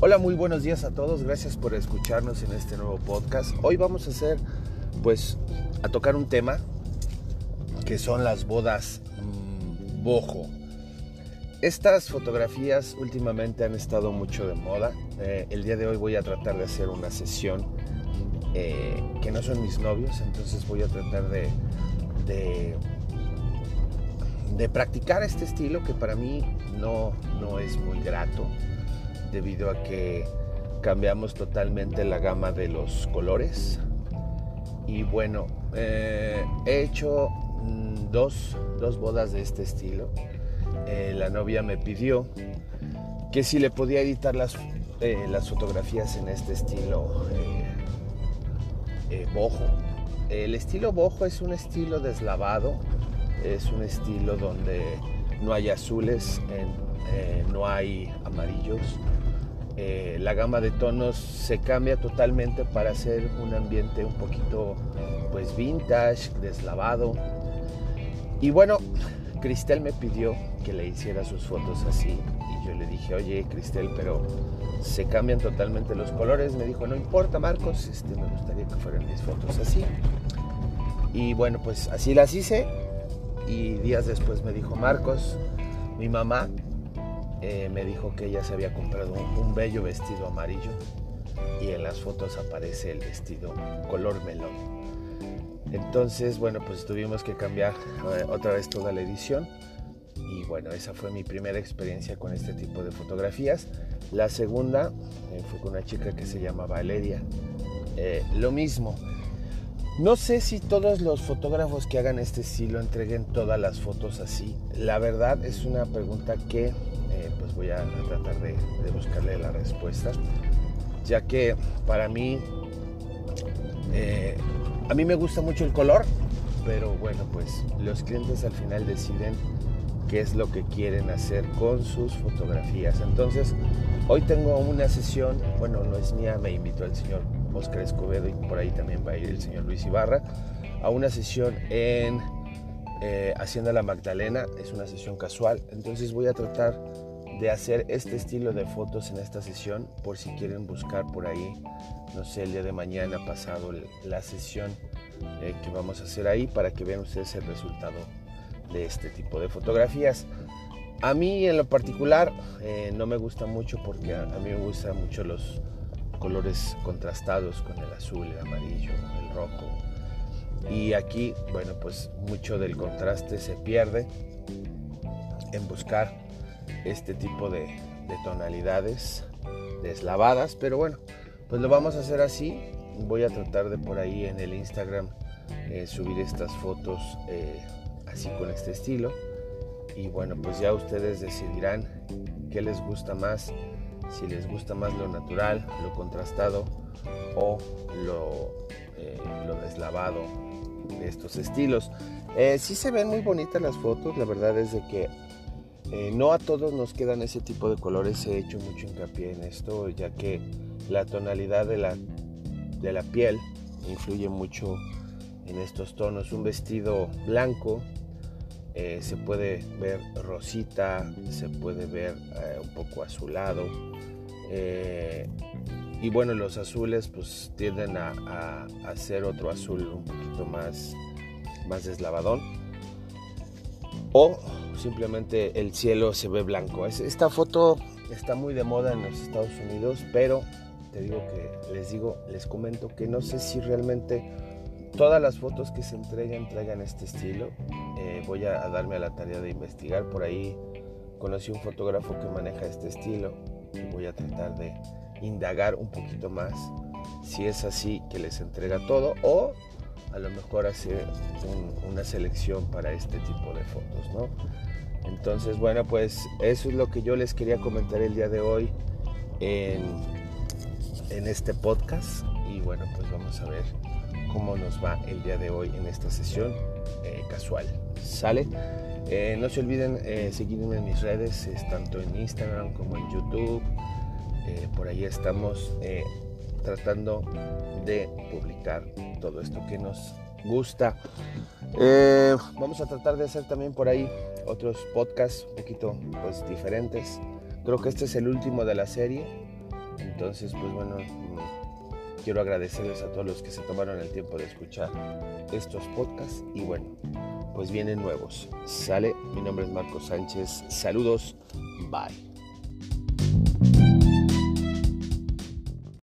Hola, muy buenos días a todos. Gracias por escucharnos en este nuevo podcast. Hoy vamos a hacer, pues, a tocar un tema que son las bodas mmm, bojo. Estas fotografías últimamente han estado mucho de moda. Eh, el día de hoy voy a tratar de hacer una sesión eh, que no son mis novios, entonces voy a tratar de, de, de practicar este estilo que para mí no, no es muy grato debido a que cambiamos totalmente la gama de los colores. Y bueno, eh, he hecho mm, dos, dos, bodas de este estilo. Eh, la novia me pidió que si le podía editar las, eh, las fotografías en este estilo bojo. El estilo bojo es un estilo deslavado, es un estilo donde no hay azules, no hay amarillos, eh, la gama de tonos se cambia totalmente para hacer un ambiente un poquito pues vintage, deslavado. Y bueno, Cristel me pidió que le hiciera sus fotos así y yo le dije, oye Cristel, pero se cambian totalmente los colores. Me dijo, no importa Marcos, este, me gustaría que fueran mis fotos así. Y bueno, pues así las hice y días después me dijo, Marcos, mi mamá eh, me dijo que ella se había comprado un, bello vestido amarillo y en las fotos aparece el vestido color melón. Entonces, bueno, pues tuvimos que cambiar eh, otra vez toda la edición y bueno, esa fue mi primera experiencia con este tipo de fotografías. La segunda eh, fue con una chica que se llama Valeria. lo mismo. No sé si todos los fotógrafos que hagan este estilo entreguen todas las fotos así. La verdad es una pregunta que eh, pues voy a, tratar de, buscarle la respuesta, ya que para mí, eh, a mí me gusta mucho el color, pero bueno, pues los clientes al final deciden qué es lo que quieren hacer con sus fotografías. Entonces, hoy tengo una sesión, bueno, no es mía, me invitó el señor Oscar Escobedo y por ahí también va a ir el señor Luis Ibarra, a una sesión en eh, Hacienda La Magdalena, es una sesión casual, entonces voy a tratar de hacer este estilo de fotos en esta sesión por si quieren buscar por ahí, no sé, el día de mañana pasado la sesión eh, que vamos a hacer ahí para que vean ustedes el resultado de este tipo de fotografías. A mí en lo particular eh, no me gusta mucho porque a, mí me gustan mucho los colores contrastados con el azul, el amarillo, el rojo. Y aquí, bueno, pues mucho del contraste se pierde en buscar este tipo de, tonalidades deslavadas, pero bueno, pues lo vamos a hacer así. Voy a tratar de por ahí en el Instagram eh, subir estas fotos eh, así con este estilo. Y bueno, pues ya ustedes decidirán qué les gusta más, si les gusta más lo natural, lo contrastado o lo, eh, lo deslavado de estos estilos. sí se ven muy bonitas las fotos, la verdad es de que eh, no a todos nos quedan ese tipo de colores, he hecho mucho hincapié en esto, ya que la tonalidad de la, de la piel influye mucho en estos tonos. Un vestido blanco eh, se puede ver rosita, se puede ver eh, un poco azulado. y bueno, los azules pues tienden a, a, ser otro azul un poquito más, más deslavadón. O simplemente el cielo se ve blanco. Esta foto está muy de moda en los Estados Unidos, pero te digo que les digo, les comento que no sé si realmente todas las fotos que se entregan traigan este estilo. Eh, voy a, darme a la tarea de investigar por ahí. Conocí un fotógrafo que maneja este estilo y voy a tratar de indagar un poquito más si es así que les entrega todo o a lo mejor hacer una selección para este tipo de fotos, ¿no? Entonces, bueno, pues eso es lo que yo les quería comentar el día de hoy en, este podcast. Y bueno, pues vamos a ver cómo nos va el día de hoy en esta sesión eh, casual. ¿Sale? Eh, no se olviden eh, seguirme en mis redes, tanto en Instagram como en YouTube. por ahí estamos tratando de publicar todo esto que nos gusta. Vamos a tratar de hacer también por ahí otros podcasts un poquito pues, diferentes. Creo que este es el último de la serie. Entonces, pues bueno, quiero agradecerles a todos los que se tomaron el tiempo de escuchar estos podcasts y bueno, pues vienen nuevos. Sale, mi nombre es Marco Sánchez. Saludos, bye.